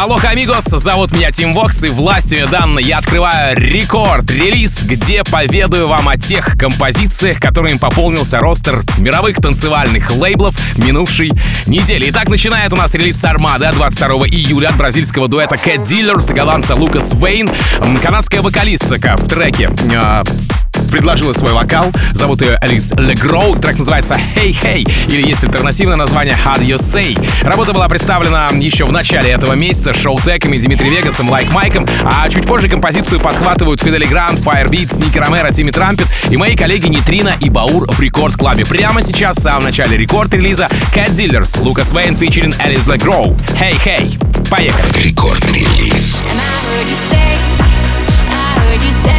Алло, амигос, зовут меня Тим Вокс, и властью данной я открываю рекорд-релиз, где поведаю вам о тех композициях, которыми пополнился ростер мировых танцевальных лейблов минувшей недели. Итак, начинает у нас релиз Армада 22 июля от бразильского дуэта Cat Dealers и голландца Лукас Вейн. Канадская вокалистка в треке э, предложила свой вокал. Зовут ее Алис Легроу. Трек называется Hey Hey, или есть альтернативное название How Do You Say. Работа была представлена еще в начале этого месяца Showtek ами, Dimitri Vegas ом, Like Mike ом, а чуть позже композицию подхватывают Fedde Le Grand, Firebeatz, Nicky Romero, Timmy Trumpet и мои коллеги Нитрина и Баур в Рекорд Клабе. Прямо сейчас, в самом начале рекорд-релиза, Cat Dealers, Лукас Вейн, фичерин Алис Легроу. Hey Hey. Поехали. Рекорд-релиз. And I heard you say, I heard you say,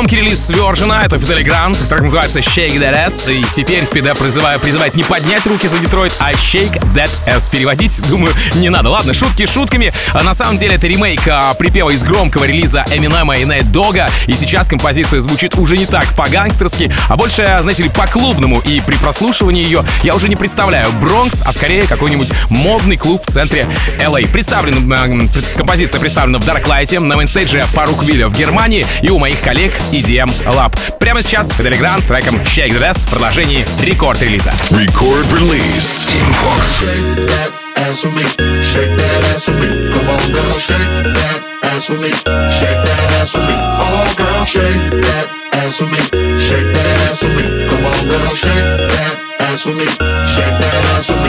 громкий релиз Свержена, это Фидели Грант, трек называется Shake That Ass, и теперь Фиде призываю, призывает не поднять руки за Детройт, а Shake That Ass. Переводить, думаю, не надо. Ладно, шутки шутками. А на самом деле это ремейк а, припева из громкого релиза Эминема и Найт Дога, и сейчас композиция звучит уже не так по-гангстерски, а больше, знаете ли, по-клубному, и при прослушивании ее я уже не представляю Бронкс, а скорее какой-нибудь модный клуб в центре LA. Представлен, э, композиция представлена в Дарклайте на мейнстейдже Паруквилля в Германии и у моих коллег EDM Lab. Прямо сейчас Федери Грант треком Shake the Ass в продолжении рекорд-релиза. Record release. Team Fox. Shake that ass for me. Shake that ass for me. Come on, girl, shake that ass for me. Shake that ass for me. Oh, girl, shake that ass for me. Shake that ass for me. Come on, girl, shake that ass for me. Shake that ass for me.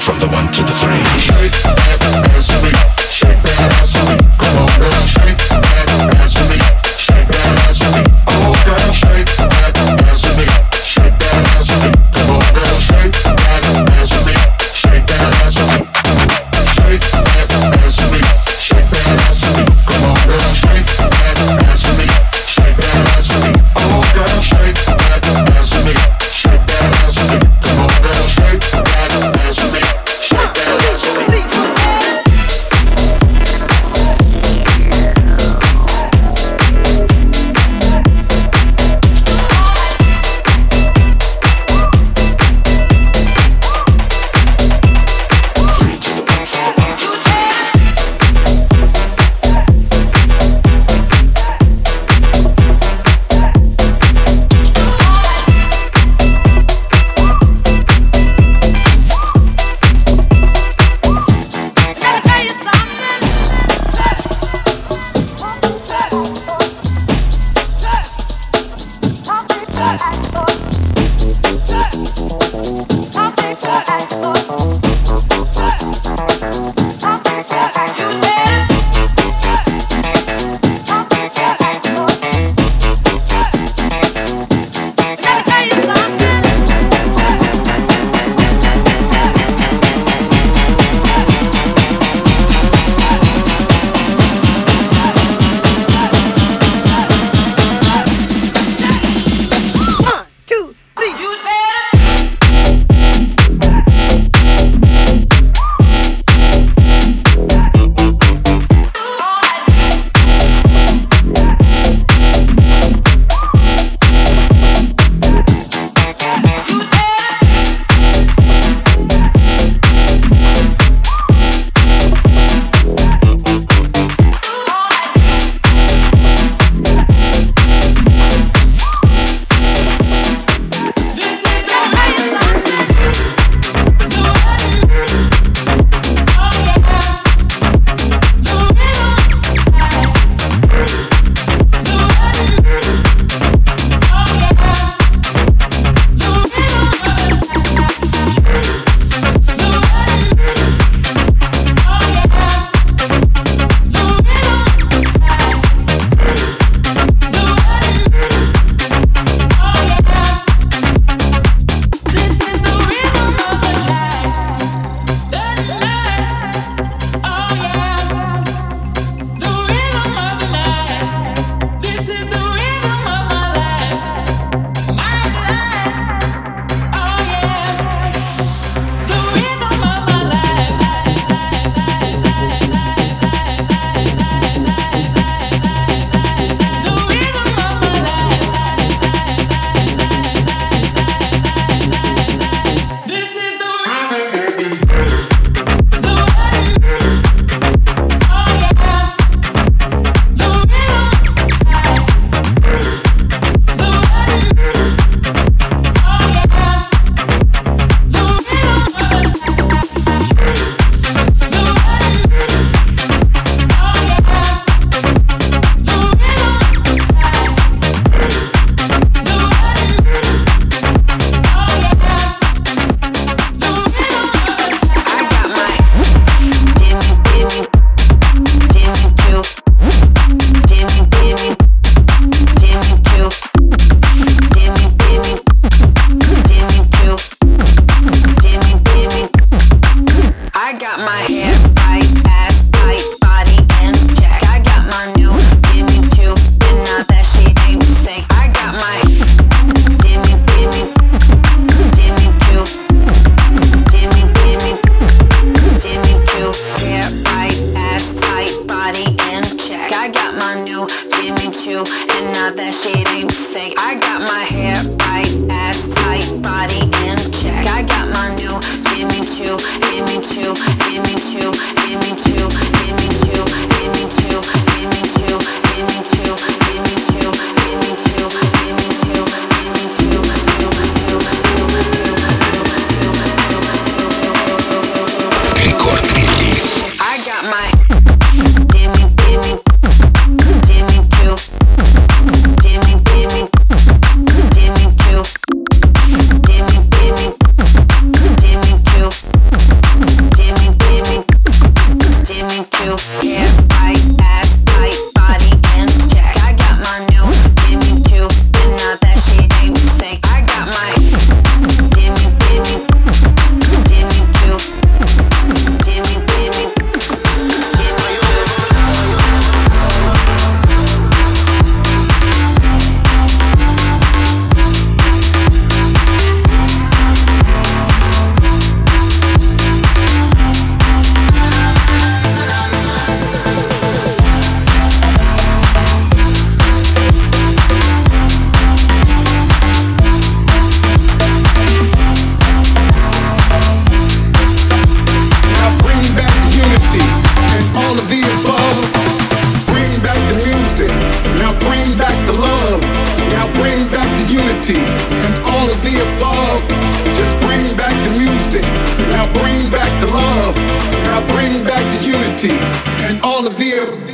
From the one to the three. you.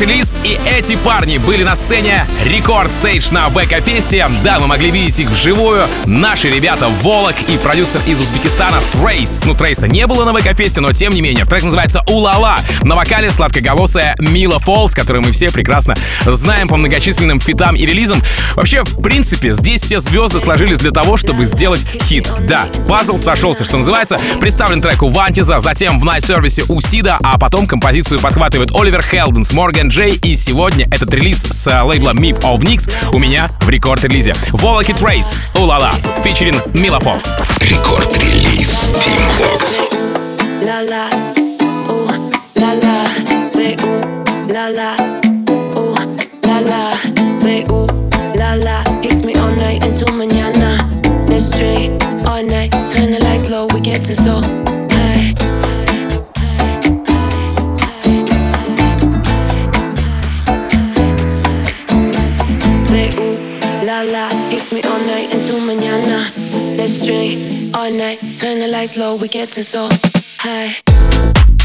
Рекорд-релиз, и эти парни были на сцене Рекорд Стейдж на ВК Фесте. Да, мы могли видеть их вживую. Наши ребята Volac и продюсер из Узбекистана Трейс. Ну, Трейса не было на ВК Фесте, но тем не менее. Трек называется «Улала». На вокале сладкоголосая Мила Фолс, которую мы все прекрасно знаем по многочисленным фитам и релизам. Вообще, в принципе, здесь все звезды сложились для того, чтобы сделать хит. Да, пазл сошелся, что называется. Представлен трек у Вантиза, затем в Night Service у Сида, а потом композицию подхватывает Oliver Heldens, Morgan Page. И сегодня этот релиз с э, лейбла Myth of Nix у меня в рекорд-релизе. Volac и Трейс, Улала, фичерин Мила Фолс. Рекорд-релиз. Team Vox. Me all night until mañana. Let's drink all night, turn the lights low, we get to so Let's drink all night, turn the lights low, we get to so high.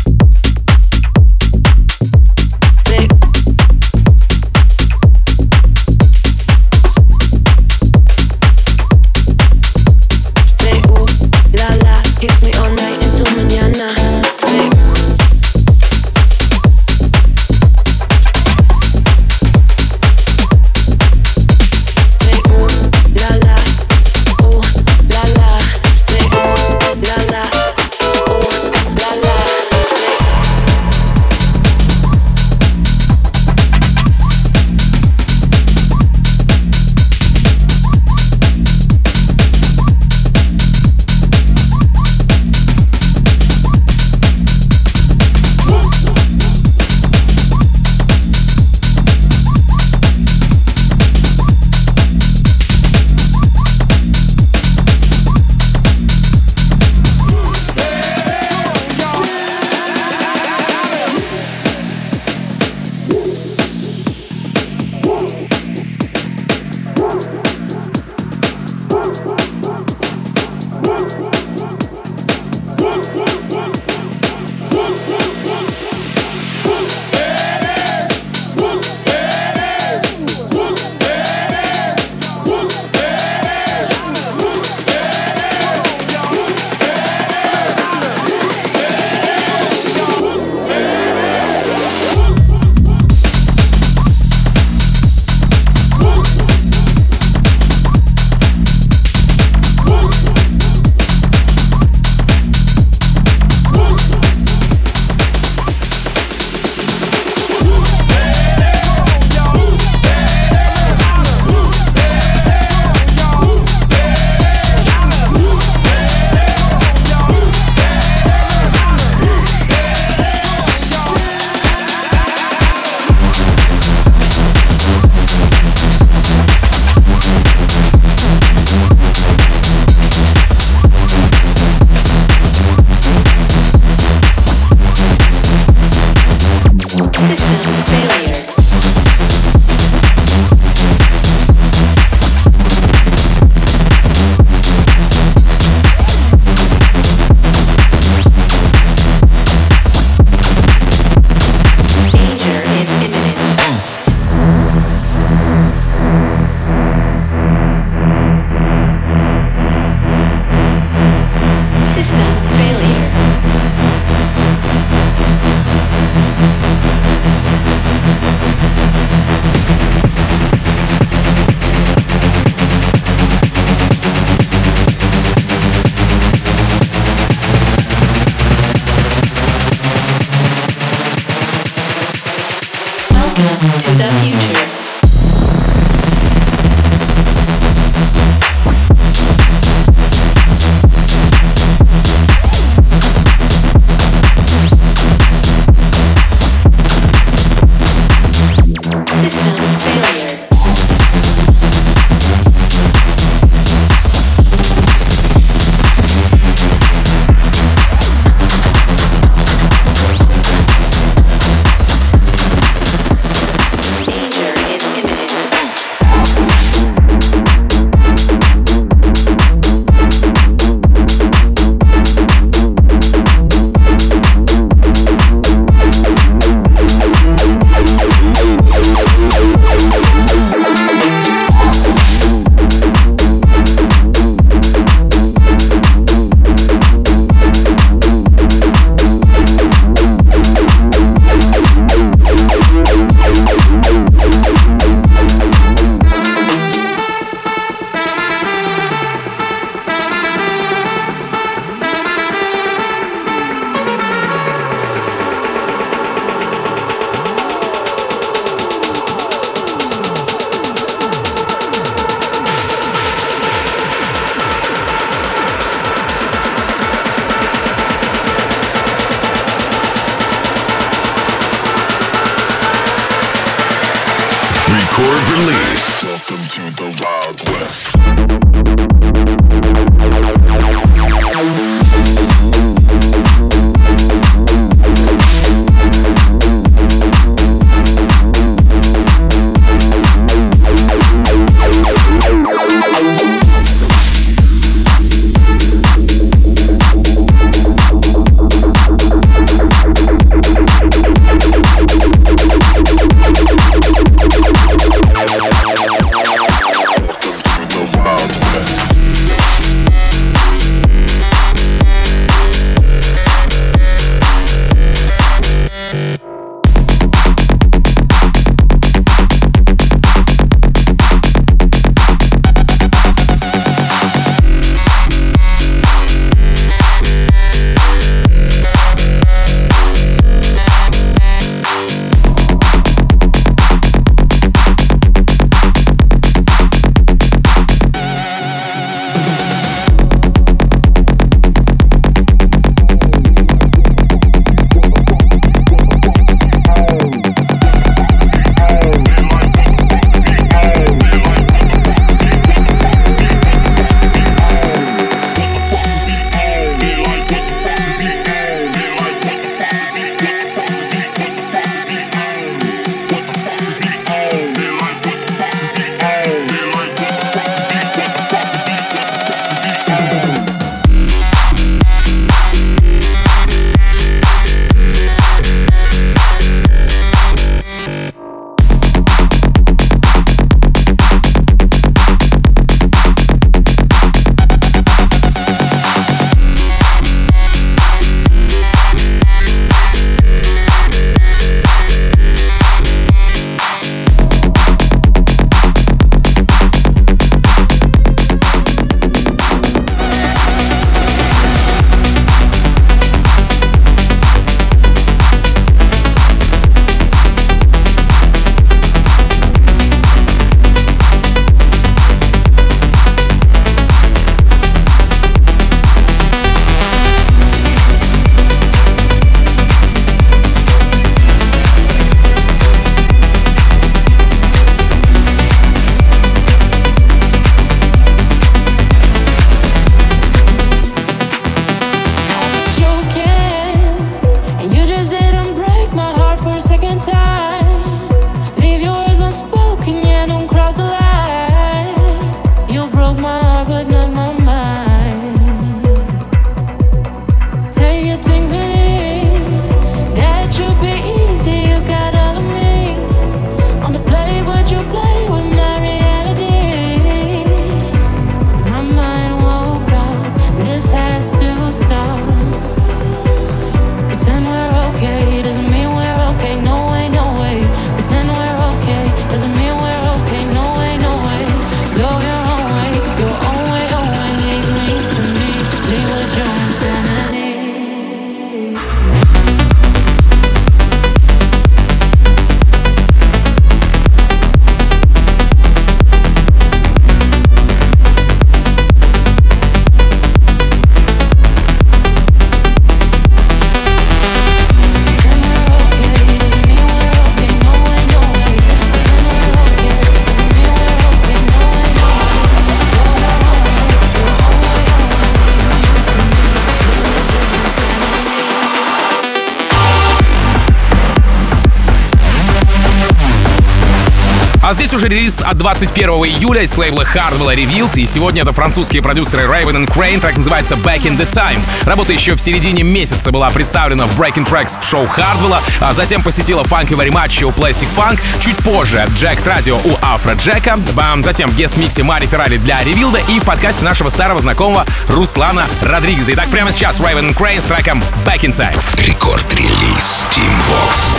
Уже релиз от 21 июля из лейбла Hardwell Revealed, и сегодня это французские продюсеры Raven and Crane, трек называется Back in the Time. Работа еще в середине месяца была представлена в Breaking Tracks в шоу Hardwell, а затем посетила Funky Very Much у Plastic Funk, чуть позже Jacked Radio у Afrojack а, затем в guest mix е Мари Феррари для Revealed а и в подкасте нашего старого знакомого Руслана Родригеза. Итак, прямо сейчас Raven and Crane с треком Back in Time. Рекорд-релиз Tim Vox.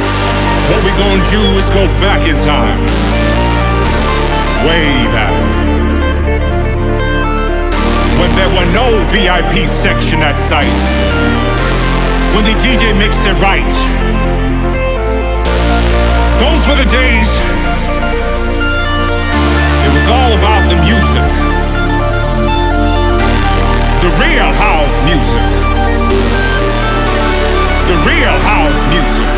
What we gonna do is go back in time. Way back. When there were no VIP section at site. When the DJ mixed it right. Those were the days. It was all about the music. The real house music. The real house music.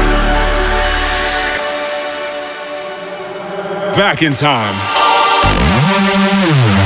Back in time. Thank you.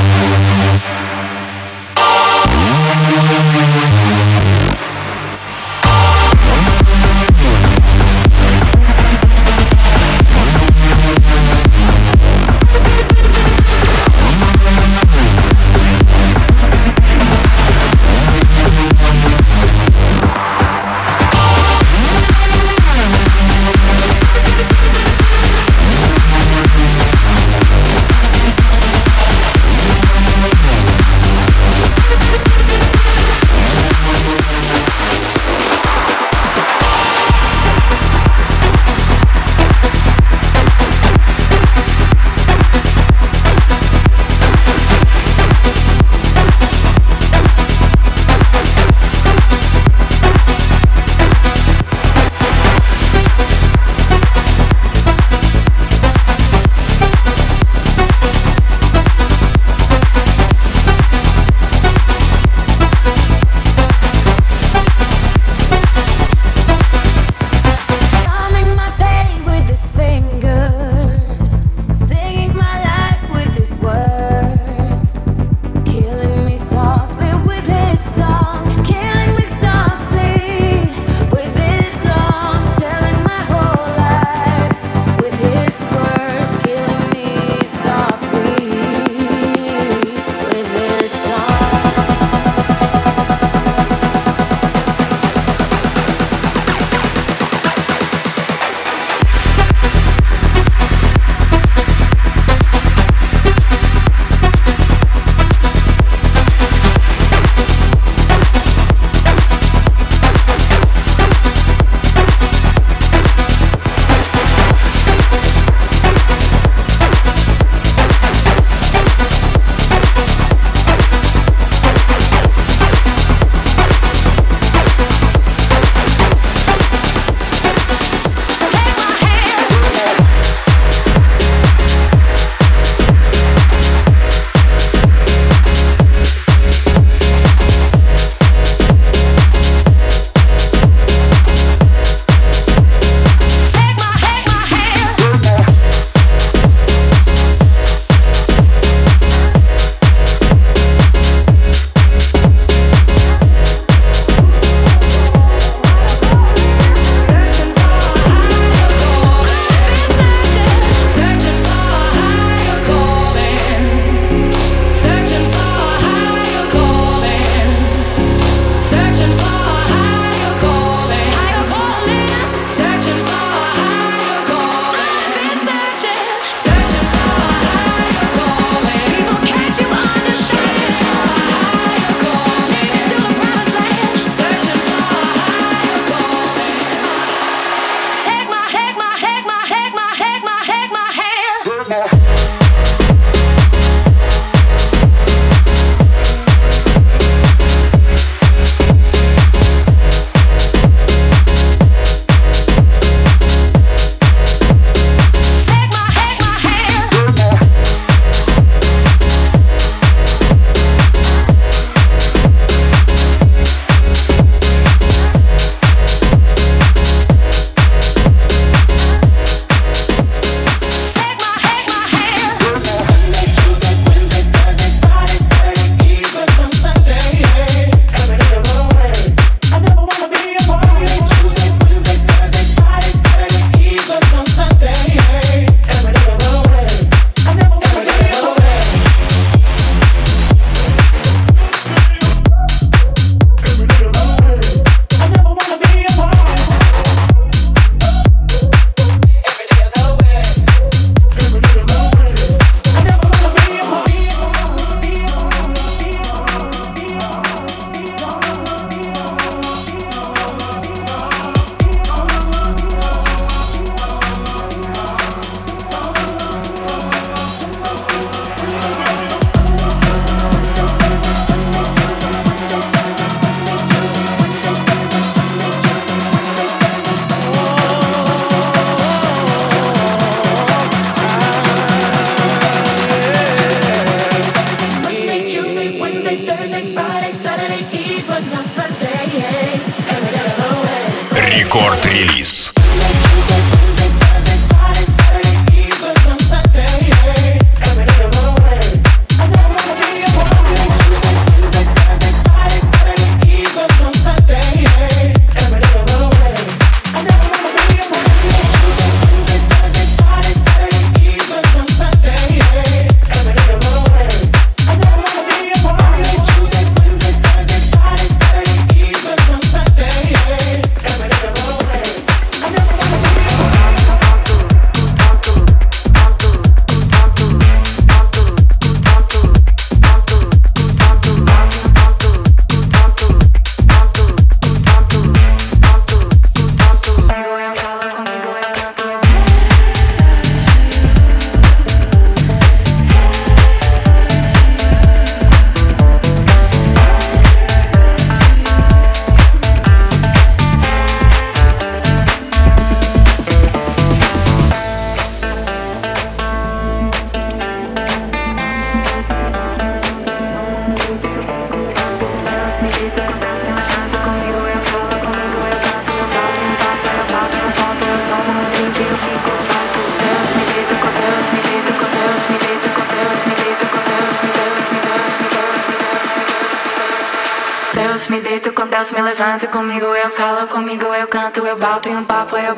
Papa,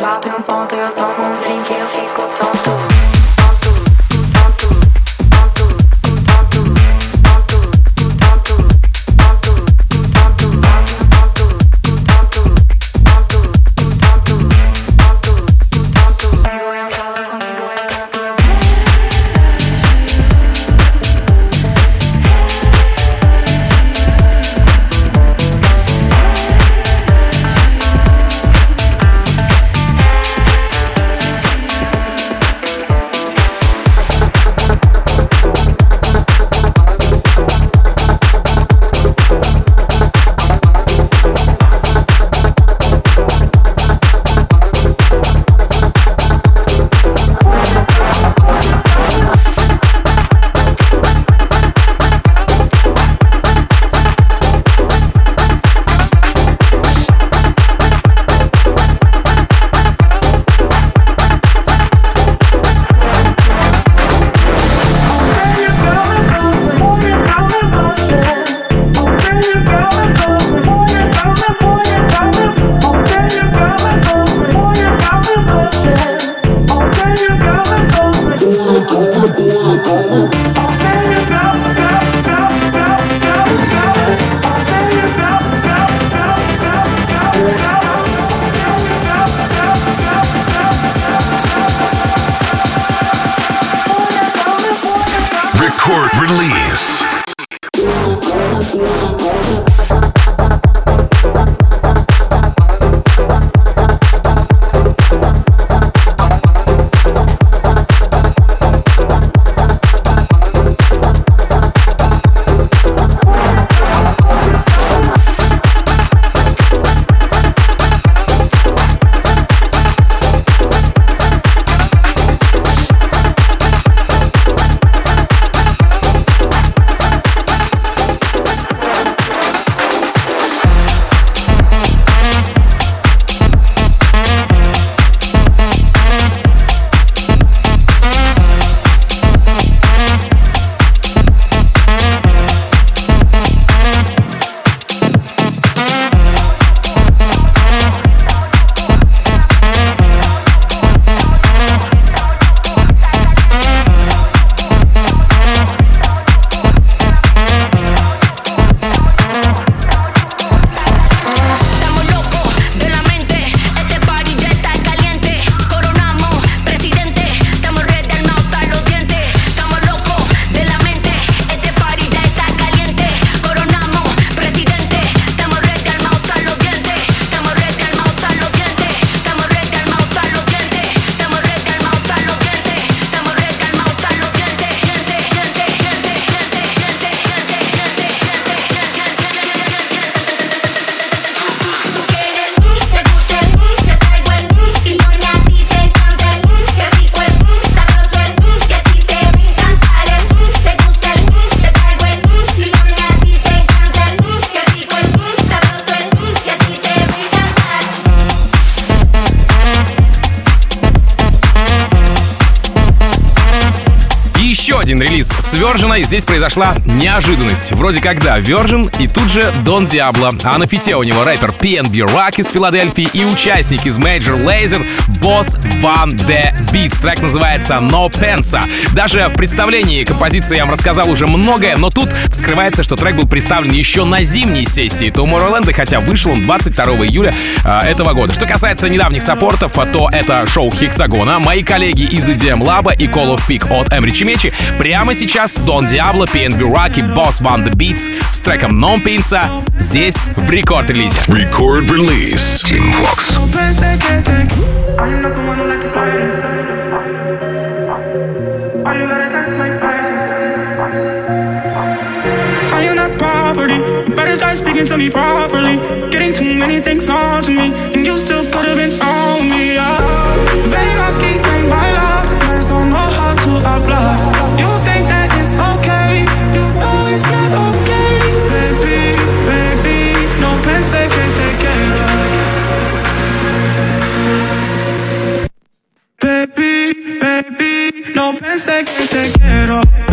Virgin, здесь произошла неожиданность. Вроде как да, Virgin и тут же Дон Диабло. А на фите у него рэпер PNB Rock из Филадельфии и участник из Major Lazer Boss Van The Beats. Трек называется No Pensa. Даже в представлении композиции я вам рассказал уже многое, но тут вскрывается, что трек был представлен еще на зимней сессии Tomorrowland, хотя вышел он 22 июля э, этого года. Что касается недавних саппортов, то это шоу Хексагона, мои коллеги из EDM Lab и Call of Fig от Эмри Чимечи. Прямо сейчас Дон Диабло, PNB Rock и Boss Van The Beats с треком Non Pinsa здесь в рекорд-релизе. Record release. Team Vox. Start speaking me properly. Getting too many things on to me, and you still could have been on me. Yeah. Ven aquí, ven bailar. Mas don't know how to hablar. You think that it's okay? You know it's not okay, baby, baby. No pensé que te quiero. Baby, baby, no pensé que te quiero.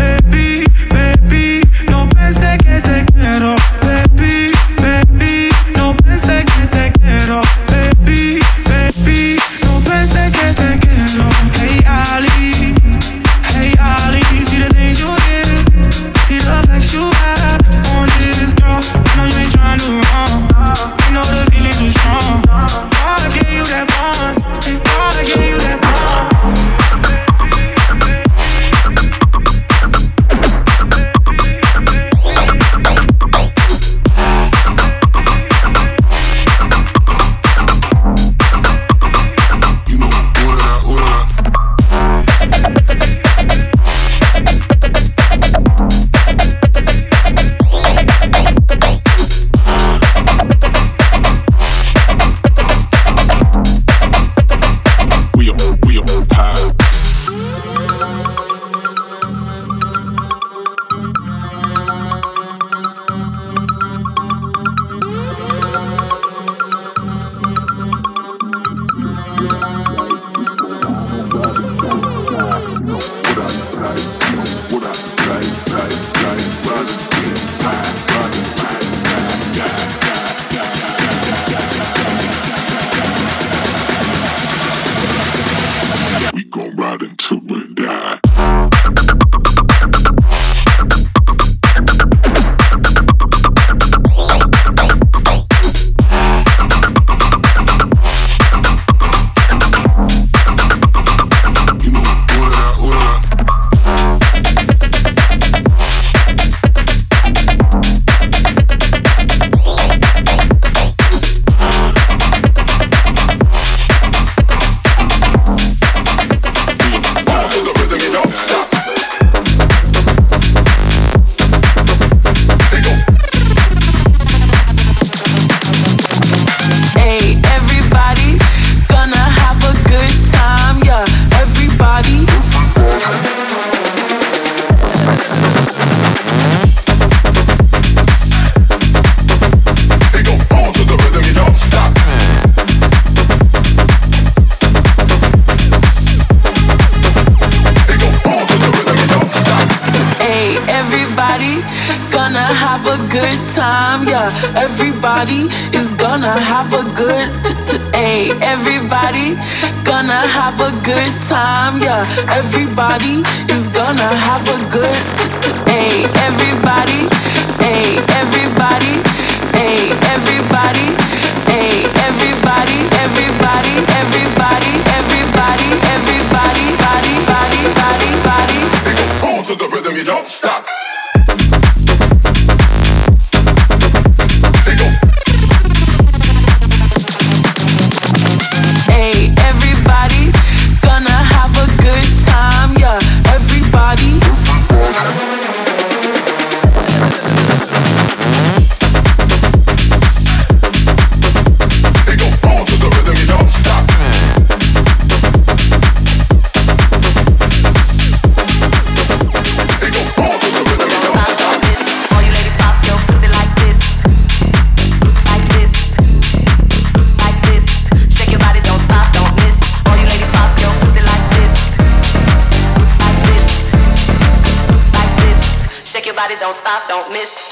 Don't stop, don't miss.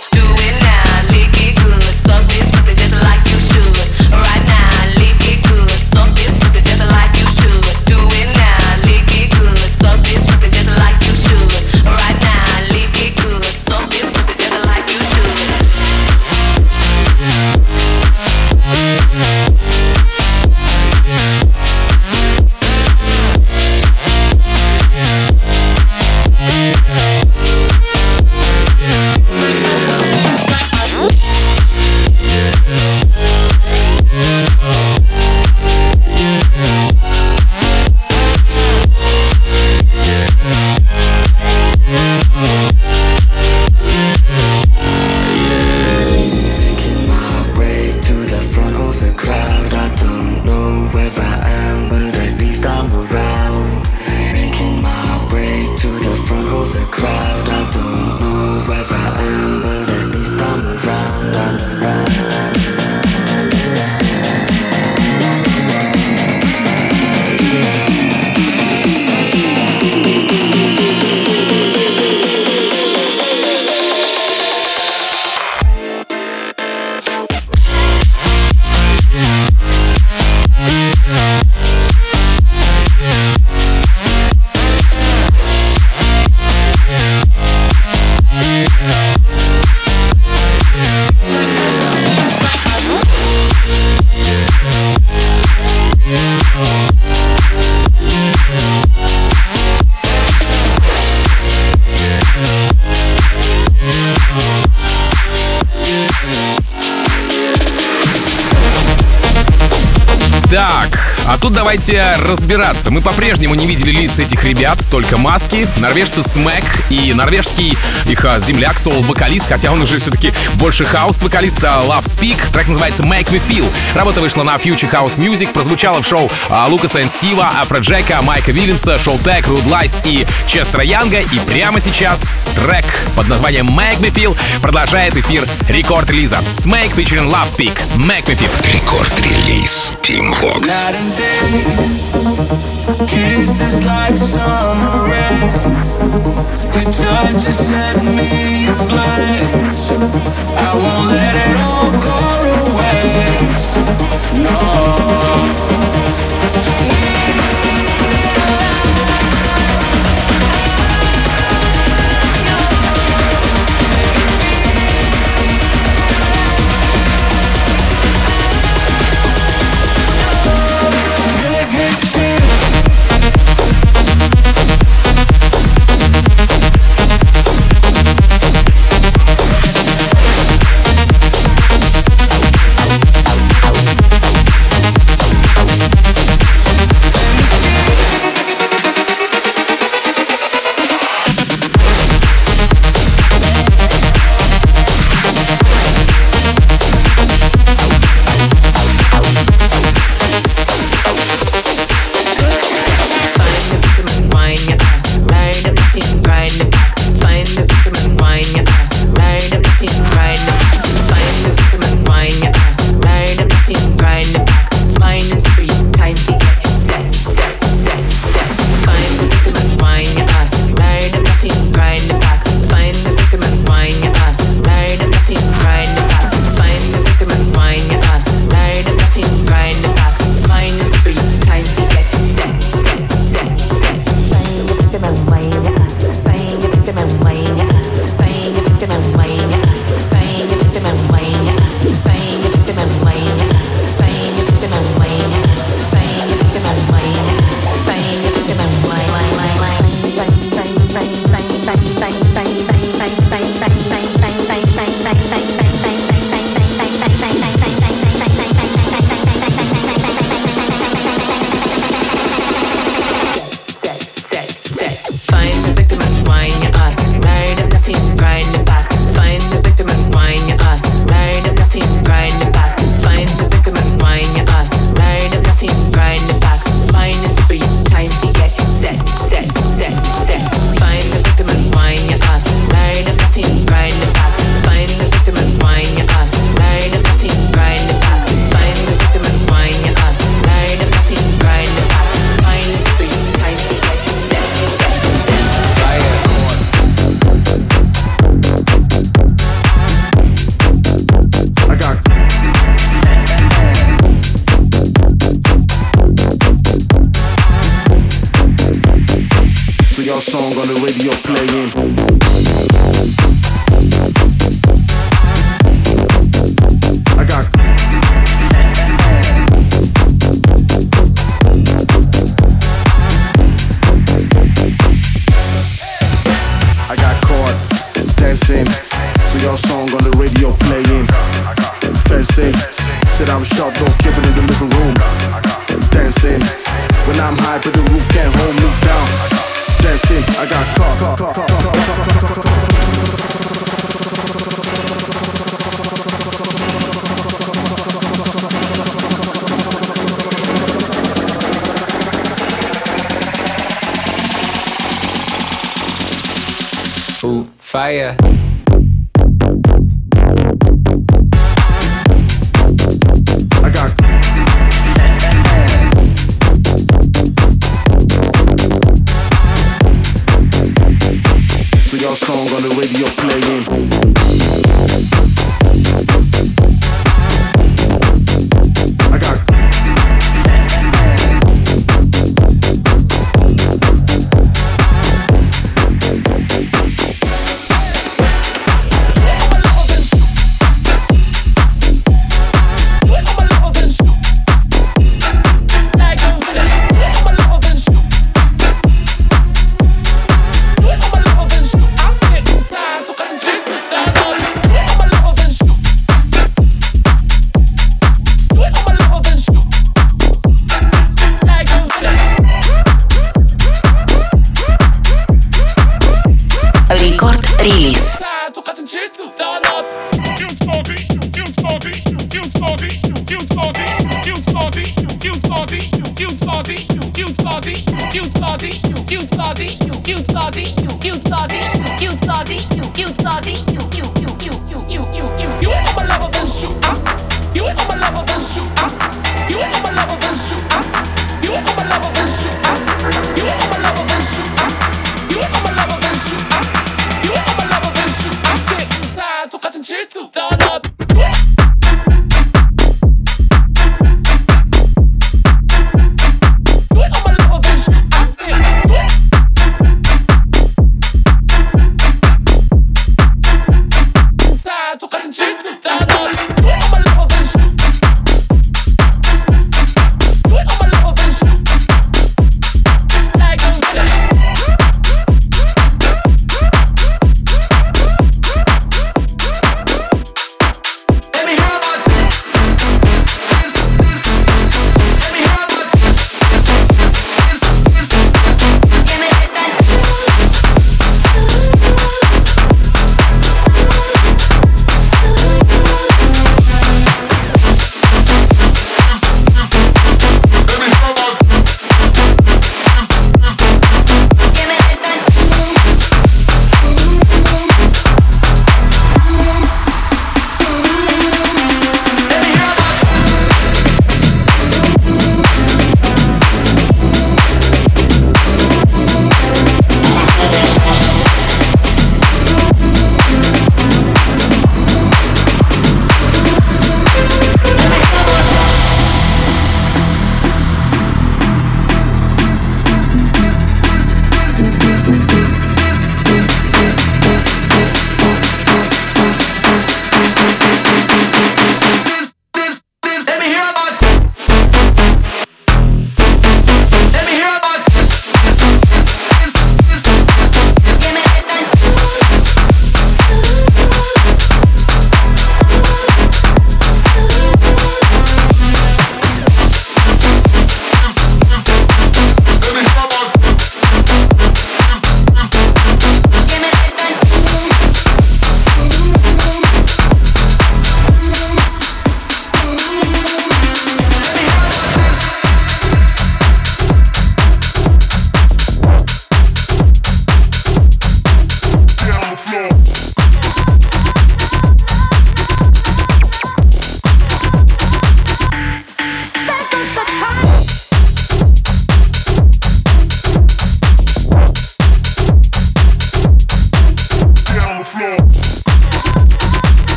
Давайте разбираться. Мы по-прежнему не видели лиц этих ребят, только маски. Норвежцы Смэк и норвежский их а, земляк, соул-вокалист, хотя он уже все-таки больше хаус-вокалист, а, Love Speak. Трек называется Make Me Feel. Работа вышла на Future House Music, прозвучала в шоу а, Лукаса и Стива, Афро Джека, Майка Вильямса, Showtek, Руд Лайс и Честера Янга. И прямо сейчас трек под названием Make Me Feel продолжает эфир рекорд-релиза. Смэк featuring Love Speak. Make Me Feel. Рекорд-релиз Tim Vox. Night and day, kisses like summer rain. Your touch has set me ablaze. I won't let it all go to waste. No.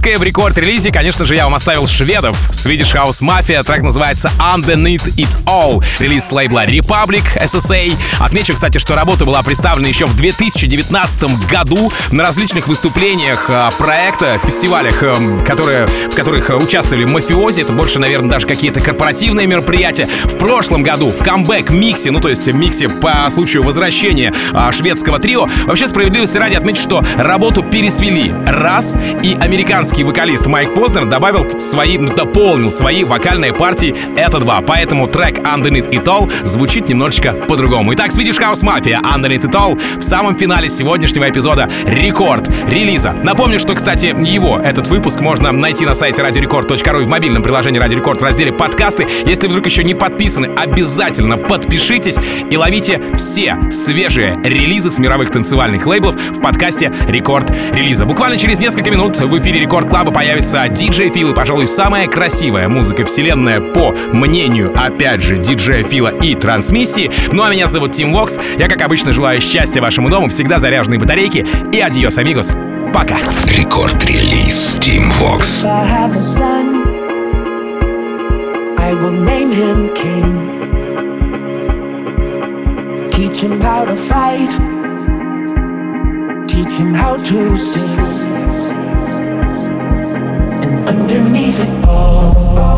Сладкое в рекорд-релизе, конечно же, я вам оставил шведов. Swedish House Mafia, трек называется Underneath It All. Релиз с лейбла Republic SSA. Отмечу, кстати, что работа была представлена еще в 2019 году на различных выступлениях а, проекта, фестивалях, эм, которые, в которых участвовали мафиози. Это больше, наверное, даже какие-то корпоративные мероприятия. В прошлом году в камбэк-миксе, ну то есть в миксе по случаю возвращения а, шведского трио. Вообще, справедливости ради отметить, что работу пересвели раз, и американский вокалист Майк Познер добавил свои, ну, дополнил свои вокальные партии это два. Поэтому трек Underneath It All звучит немножечко по-другому. Итак, Swedish House Mafia Underneath It All в самом финале сегодняшнего эпизода рекорд релиза. Напомню, что, кстати, его, этот выпуск можно найти на сайте radiorecord.ru и в мобильном приложении Radio Record в разделе подкасты. Если вдруг еще не подписаны, обязательно подпишитесь и ловите все свежие релизы с мировых танцевальных лейблов в подкасте Рекорд Релиза. Буквально через несколько минут в эфире Рекорд Клаба появится диджей Фил и, пожалуй, самая красивая музыка вселенная по мнению, опять же, диджея Фила и трансмиссии. Ну а меня зовут Тим Вокс. Я, как обычно, желаю счастья вашему дому, всегда заряженные батарейки и adiós, amigos. Пока. Рекорд-релиз I will name him King. Teach him how to fight, teach him how to sing. underneath it all.